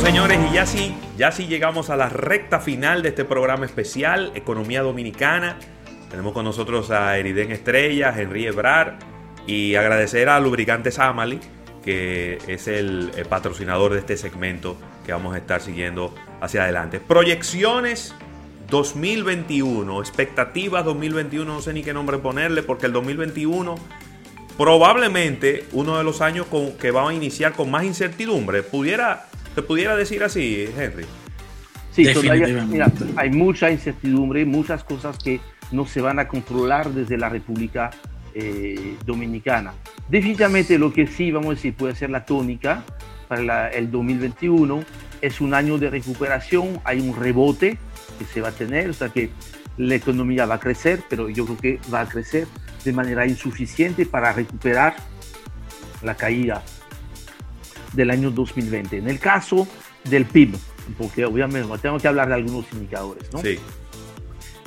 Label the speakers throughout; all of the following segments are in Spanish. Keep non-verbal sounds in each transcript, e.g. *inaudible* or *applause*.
Speaker 1: Señores, y ya sí, ya sí llegamos a la recta final de este programa especial, Economía Dominicana. Tenemos con nosotros a Eriden Estrella, Henry Ebrar y agradecer a Lubricantes Amali, que es el, patrocinador de este segmento que vamos a estar siguiendo hacia adelante. Proyecciones 2021, expectativas 2021, no sé ni qué nombre ponerle, porque el 2021 probablemente uno de los años que va a iniciar con más incertidumbre. Pudiera, ¿Se pudiera decir así, Henry?
Speaker 2: Sí, todavía, mira, hay mucha incertidumbre, muchas cosas que no se van a controlar desde la República eh, Dominicana. Definitivamente lo que sí, vamos a decir, puede ser la tónica para el 2021 es un año de recuperación, hay un rebote que se va a tener, o sea que la economía va a crecer, pero yo creo que va a crecer de manera insuficiente para recuperar la caída del año 2020. En el caso del PIB, porque obviamente tengo que hablar de algunos indicadores, ¿no? Sí.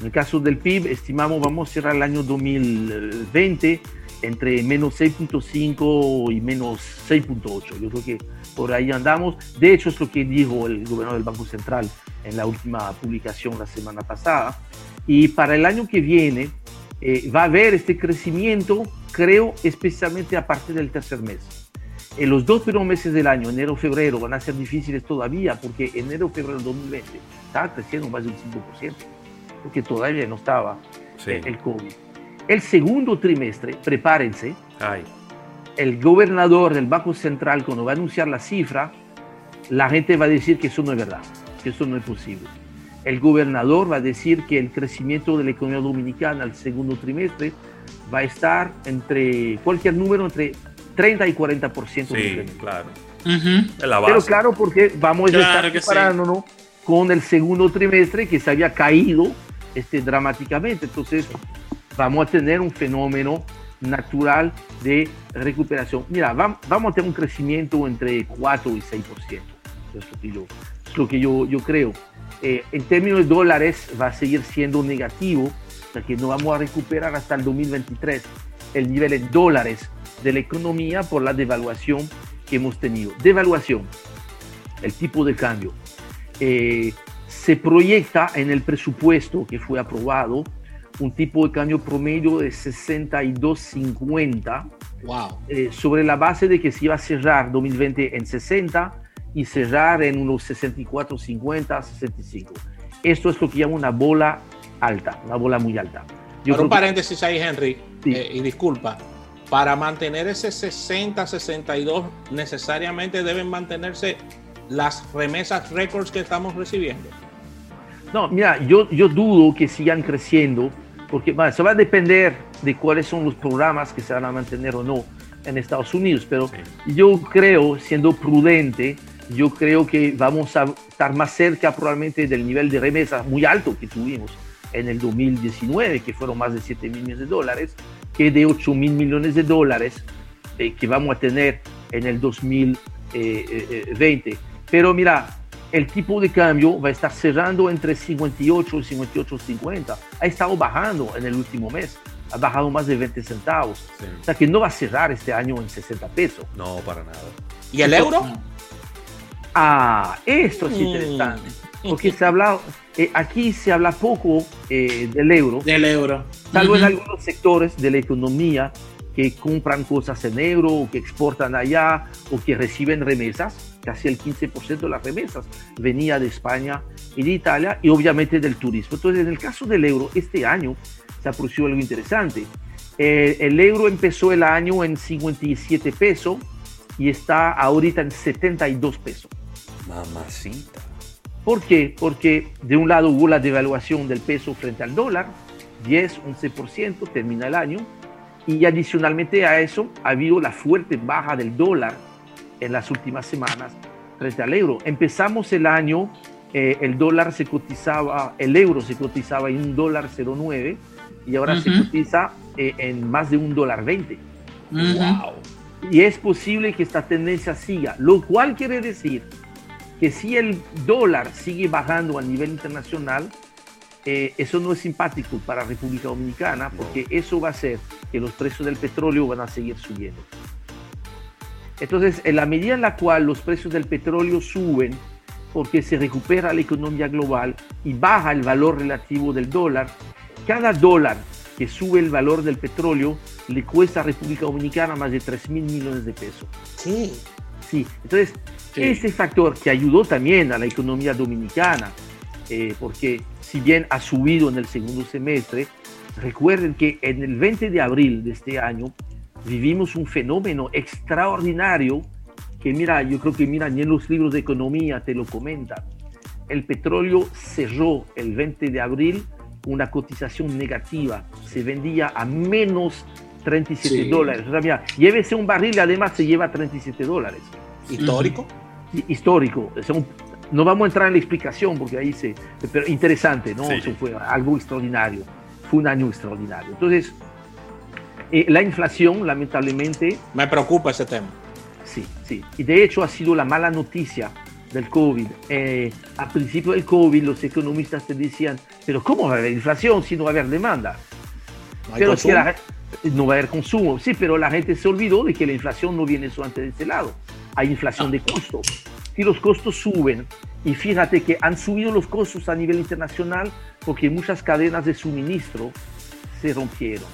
Speaker 2: En el caso del PIB, estimamos, vamos a cerrar el año 2020 entre menos 6.5 y menos 6.8. Yo creo que por ahí andamos. De hecho, es lo que dijo el gobernador del Banco Central en la última publicación la semana pasada. Y para el año que viene eh, va a haber este crecimiento, creo, especialmente a partir del tercer mes. En los dos primeros meses del año, enero, febrero, van a ser difíciles todavía porque enero, febrero del 2020 estaba creciendo más de un 5%, porque todavía no estaba el COVID. El segundo trimestre, prepárense, el gobernador del Banco Central, cuando va a anunciar la cifra, la gente va a decir que eso no es verdad, que eso no es posible. El gobernador va a decir que el crecimiento de la economía dominicana al segundo trimestre va a estar entre cualquier número entre 30 y 40%
Speaker 1: sí, claro.
Speaker 2: Pero claro, porque vamos a estar comparándonos con el segundo trimestre que se había caído este, dramáticamente. Entonces, vamos a tener un fenómeno natural de recuperación. Mira, vamos a tener un crecimiento entre 4 y 6%. Es lo que yo, es lo que yo, yo creo. Eh, en términos de dólares va a seguir siendo negativo, o sea que no vamos a recuperar hasta el 2023 el nivel en dólares de la economía por la devaluación que hemos tenido. Devaluación, el tipo de cambio. Eh, se proyecta en el presupuesto que fue aprobado un tipo de cambio promedio de 62.50 wow. Eh, sobre la base de que se iba a cerrar 2020 en 60 y cerrar en unos 64.50, 65. Esto es lo que llamo una bola alta, una bola muy alta.
Speaker 3: Yo un paréntesis ahí, Henry, eh, y disculpa para mantener ese 60-62 necesariamente deben mantenerse las remesas récords que estamos recibiendo.
Speaker 2: No, mira, yo, yo dudo que sigan creciendo, porque bueno, eso va a depender de cuáles son los programas que se van a mantener o no en Estados Unidos, pero yo creo, siendo prudente, yo creo que vamos a estar más cerca probablemente del nivel de remesas muy alto que tuvimos en el 2019, que fueron más de 7 millones de dólares, que de 8 mil millones de dólares eh, que vamos a tener en el 2020. Eh, Pero mira, el tipo de cambio va a estar cerrando entre 58 y 58.50. Ha estado bajando en el último mes. Ha bajado más de 20 centavos. O sea que no va a cerrar este año en 60 pesos.
Speaker 1: No, para nada.
Speaker 3: ¿Y el euro?
Speaker 2: Ah, esto es mm. interesante. Porque se habla, eh, aquí se habla poco eh, del euro.
Speaker 3: Del euro.
Speaker 2: Salvo en algunos sectores de la economía que compran cosas en euro o que exportan allá o que reciben remesas. Casi el 15% de las remesas venía de España y de Italia y obviamente del turismo. Entonces, en el caso del euro, este año se ha producido algo interesante. Eh, el euro empezó el año en 57 pesos y está ahorita en 72 pesos.
Speaker 1: Mamacita.
Speaker 2: ¿Por qué? Porque de un lado hubo la devaluación del peso frente al dólar, 10, 11%, termina el año, y adicionalmente a eso ha habido la fuerte baja del dólar en las últimas semanas frente al euro. Empezamos el año, eh, el dólar se cotizaba, el euro se cotizaba en un dólar 0,9 y ahora se cotiza eh, en más de un dólar 20. ¡Wow! Y es posible que esta tendencia siga, lo cual quiere decir que si el dólar sigue bajando a nivel internacional, eh, eso no es simpático para República Dominicana porque eso va a hacer que los precios del petróleo van a seguir subiendo. Entonces, en la medida en la cual los precios del petróleo suben, porque se recupera la economía global y baja el valor relativo del dólar. Cada dólar que sube el valor del petróleo le cuesta a República Dominicana más de 3 mil millones de pesos.
Speaker 3: Sí.
Speaker 2: Sí, entonces ese factor que ayudó también a la economía dominicana, eh, porque si bien ha subido en el segundo semestre, recuerden que en el 20 de abril de este año vivimos un fenómeno extraordinario que mira, yo creo que mira, ni en los libros de economía te lo comenta. El petróleo cerró el 20 de abril una cotización negativa, se vendía a menos 37 dólares. O sea, mira, llévese un barril y además se lleva 37 dólares.
Speaker 3: ¿Histórico?
Speaker 2: Histórico. no vamos a entrar en la explicación porque ahí se... Pero interesante, ¿no? Eso fue algo extraordinario. Fue un año extraordinario. Entonces, eh, la inflación, lamentablemente...
Speaker 3: Me preocupa ese tema.
Speaker 2: Sí, sí. Y de hecho ha sido la mala noticia del COVID. Eh, al principio del COVID los economistas te decían, pero ¿cómo va a haber inflación si no va a haber demanda?
Speaker 3: No, pero
Speaker 2: no va a haber consumo. Sí, pero la gente se olvidó de que la inflación no viene solamente de ese lado. Hay inflación de costos. Si los costos suben, y fíjate que han subido los costos a nivel internacional porque muchas cadenas de suministro se rompieron,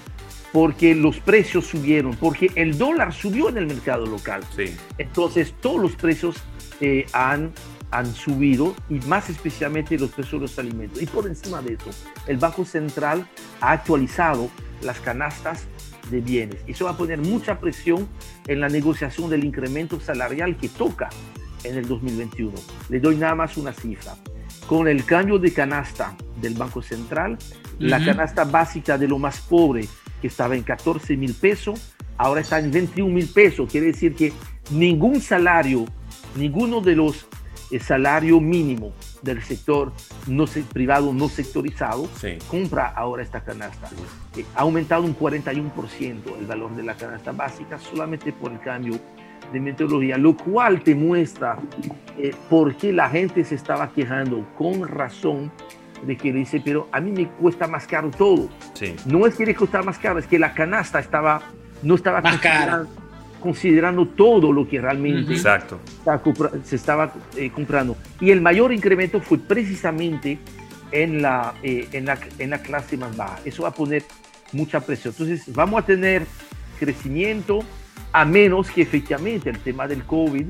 Speaker 2: porque los precios subieron, porque el dólar subió en el mercado local.
Speaker 1: Sí.
Speaker 2: Entonces todos los precios eh, han, han subido y más especialmente los precios de los alimentos. Y por encima de eso, el Banco Central ha actualizado las canastas de bienes. Eso va a poner mucha presión en la negociación del incremento salarial que toca en el 2021. Le doy nada más una cifra. Con el cambio de canasta del Banco Central, la canasta básica de lo más pobre, que estaba en 14 mil pesos, ahora está en 21 mil pesos. Quiere decir que ningún salario, ninguno de los el salario mínimo del sector no privado no sectorizado compra ahora esta canasta. Eh, ha aumentado un 41% el valor de la canasta básica solamente por el cambio de metodología, lo cual te muestra eh, por qué la gente se estaba quejando con razón de que dice, pero a mí me cuesta más caro todo. No es que le costara más caro, es que la canasta estaba, no estaba
Speaker 3: más cara
Speaker 2: considerando todo lo que realmente
Speaker 1: Exacto.
Speaker 2: se estaba eh, comprando. Y el mayor incremento fue precisamente en la, eh, en, la, en la clase más baja. Eso va a poner mucha presión. Entonces vamos a tener crecimiento a menos que efectivamente el tema del COVID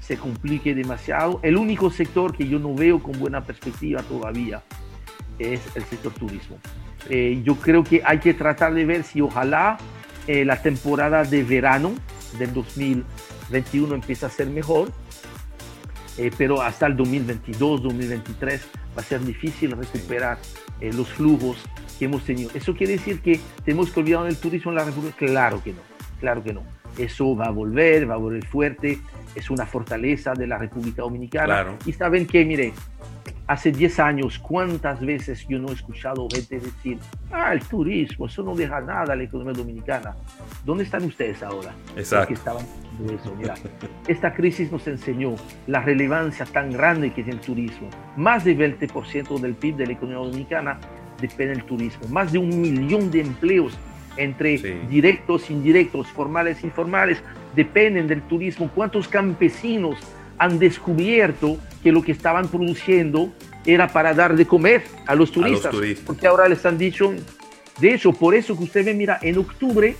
Speaker 2: se complique demasiado. El único sector que yo no veo con buena perspectiva todavía es el sector turismo. Eh, yo creo que hay que tratar de ver si ojalá la temporada de verano del 2021 empieza a ser mejor, eh, pero hasta el 2022, 2023 va a ser difícil recuperar eh, los flujos que hemos tenido. ¿Eso quiere decir que tenemos que olvidar el turismo en la República? Claro que no, claro que no. Eso va a volver, va a volver fuerte, es una fortaleza de la República Dominicana. Y saben que, mire, hace 10 años, ¿cuántas veces yo no he escuchado gente decir, ah, el turismo, eso no deja nada a la economía dominicana? ¿Dónde están ustedes ahora?
Speaker 1: Exacto.
Speaker 2: estaban eso. Mira, esta crisis nos enseñó la relevancia tan grande que tiene el turismo. Más del 20% del PIB de la economía dominicana depende del turismo. Más de un millón de empleos entre directos, indirectos, formales, informales, dependen del turismo. ¿Cuántos campesinos han descubierto que lo que estaban produciendo era para dar de comer a los turistas. Porque ahora les han dicho, de hecho, por eso que usted ve, mira, en octubre,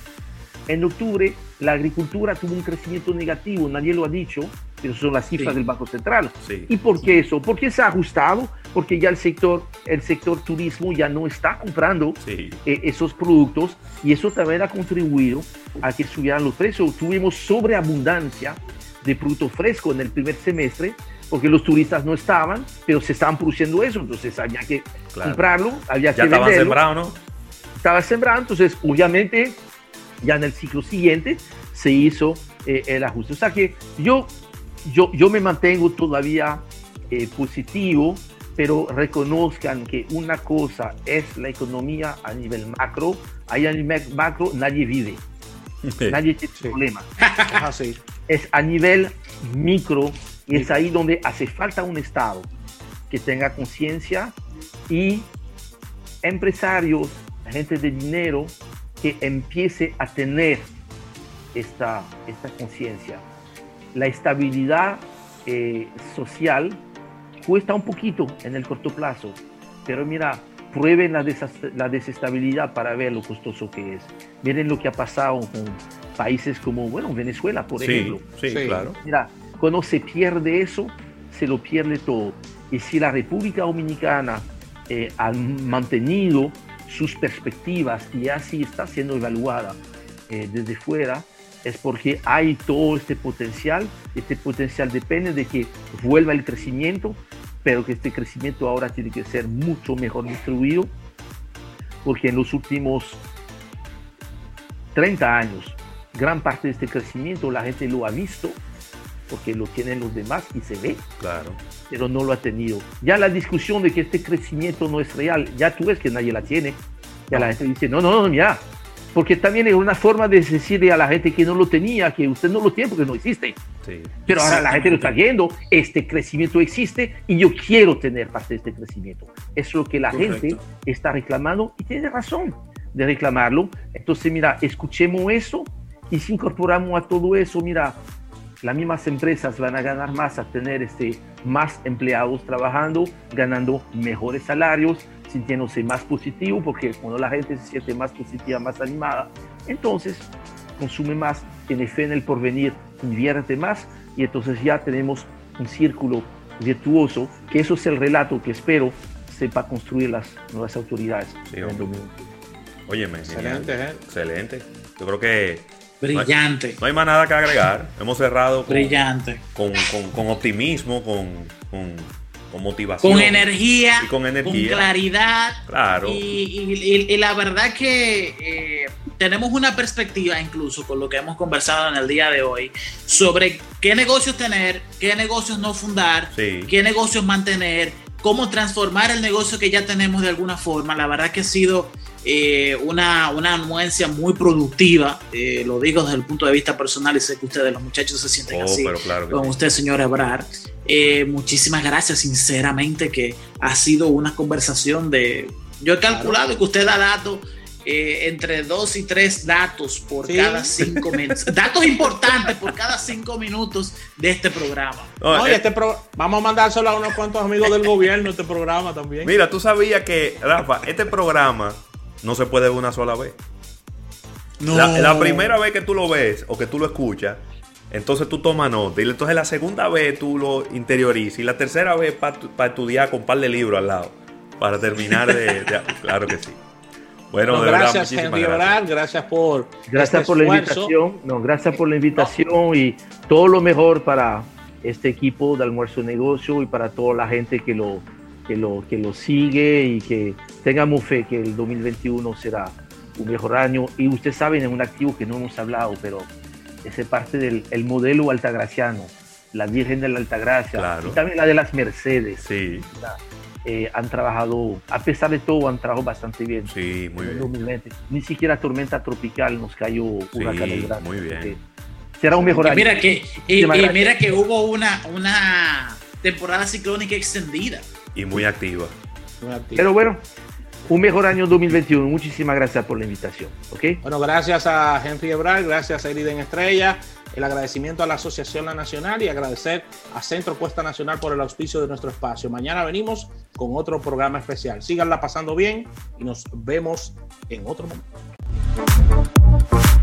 Speaker 2: en octubre la agricultura tuvo un crecimiento negativo, nadie lo ha dicho, pero son las cifras del Banco Central. ¿Y por qué eso? Porque se ha ajustado, porque ya el sector, el sector turismo ya no está comprando eh, esos productos y eso también ha contribuido a que subieran los precios. Tuvimos sobreabundancia de producto fresco en el primer semestre, porque los turistas no estaban, pero se estaban produciendo eso, entonces había que comprarlo, había
Speaker 1: ya
Speaker 2: que
Speaker 1: estaba sembrado, ¿no?
Speaker 2: Estaba sembrado, entonces obviamente ya en el ciclo siguiente se hizo eh, el ajuste. O sea que yo, yo, yo me mantengo todavía eh, positivo, pero reconozcan que una cosa es la economía a nivel macro, ahí a nivel macro nadie vive, nadie tiene problema. *laughs*
Speaker 3: así
Speaker 2: es a nivel micro y es ahí donde hace falta un Estado que tenga conciencia y empresarios, gente de dinero que empiece a tener esta, esta conciencia. La estabilidad eh, social cuesta un poquito en el corto plazo, pero mira, prueben la, la desestabilidad para ver lo costoso que es. Miren lo que ha pasado con países como, bueno, Venezuela, por ejemplo.
Speaker 1: Sí, claro.
Speaker 2: Mira, cuando se pierde eso, se lo pierde todo. Y si la República Dominicana eh, ha mantenido sus perspectivas y así está siendo evaluada eh, desde fuera, es porque hay todo este potencial. Este potencial depende de que vuelva el crecimiento, pero que este crecimiento ahora tiene que ser mucho mejor distribuido, porque en los últimos 30 años, gran parte de este crecimiento la gente lo ha visto, porque lo tienen los demás y se ve.
Speaker 1: Claro.
Speaker 2: Pero no lo ha tenido. Ya la discusión de que este crecimiento no es real, ya tú ves que nadie la tiene. Ya la gente dice, no, no, no, mira, porque también es una forma de decirle a la gente que no lo tenía, que usted no lo tiene porque no existe. Pero ahora la gente lo está viendo, este crecimiento existe y yo quiero tener parte de este crecimiento. Es lo que la gente está reclamando y tiene razón de reclamarlo. Entonces, mira, escuchemos eso y si incorporamos a todo eso, mira, las mismas empresas van a ganar más a tener este, más empleados trabajando, ganando mejores salarios, sintiéndose más positivo, porque cuando la gente se siente más positiva, más animada, entonces consume más, tiene fe en el porvenir, invierte más y entonces ya tenemos un círculo virtuoso, que eso es el relato que espero sepa construir las nuevas autoridades.
Speaker 1: Sí, Óyeme, excelente, ¿eh? excelente. Yo creo que
Speaker 4: Brillante.
Speaker 1: No hay, más nada que agregar. Hemos cerrado
Speaker 4: con, Brillante.
Speaker 1: Con, con, optimismo, con, con motivación.
Speaker 4: Con energía,
Speaker 1: y con, energía.
Speaker 4: con claridad.
Speaker 1: Claro.
Speaker 4: Y, y, la verdad que eh, tenemos una perspectiva, incluso con lo que hemos conversado en el día de hoy, sobre qué negocios tener, qué negocios no fundar, qué negocios mantener, cómo transformar el negocio que ya tenemos de alguna forma. La verdad que ha sido eh, una, una anuencia muy productiva, eh, lo digo desde el punto de vista personal y sé que ustedes, los muchachos, se sienten oh, así con usted, señor Ebrar. Eh, muchísimas gracias, sinceramente, que ha sido una conversación de... Yo he calculado que usted ha dado entre dos y tres datos por cada cinco *laughs* minutos. datos importantes por cada cinco minutos de este programa.
Speaker 3: este vamos a mandárselo a unos cuantos amigos del gobierno este programa también.
Speaker 1: Mira, tú sabías que, Rafa, este programa no se puede ver una sola vez. La, primera vez que tú lo ves o que tú lo escuchas, entonces tú tomas nota. Y entonces la segunda vez tú lo interiorizas. Y la tercera vez para estudiar con un par de libros al lado. Para terminar de. *laughs* claro que sí.
Speaker 3: Bueno, gracias, Henry gracias. gracias por.
Speaker 2: Gracias este por la invitación. No, gracias por la invitación y todo lo mejor para este equipo de almuerzo negocio y para toda la gente que lo, que lo, que lo sigue y que tengamos fe que el 2021 será un mejor año. Y ustedes saben, es un activo que no hemos hablado, pero es parte del el modelo altagraciano, la Virgen de la Altagracia, y también la de las Mercedes.
Speaker 1: Sí.
Speaker 2: Eh, han trabajado, a pesar de todo, han trabajado bastante bien.
Speaker 1: Sí, muy bien.
Speaker 2: Ni siquiera tormenta tropical nos cayó huracán
Speaker 1: sí, Muy bien.
Speaker 2: Será un mejor año.
Speaker 4: Mira que, y, mira que hubo una, una temporada ciclónica extendida.
Speaker 1: Y muy activa.
Speaker 2: Pero bueno, un mejor año 2021. Muchísimas gracias por la invitación. ¿okay?
Speaker 3: Bueno, gracias a Henry Ebral, gracias a Eriden Estrella, el agradecimiento a la Asociación La Nacional y agradecer a Centro Cuesta Nacional por el auspicio de nuestro espacio. Mañana venimos con otro programa especial. Síganla pasando bien y nos vemos en otro momento.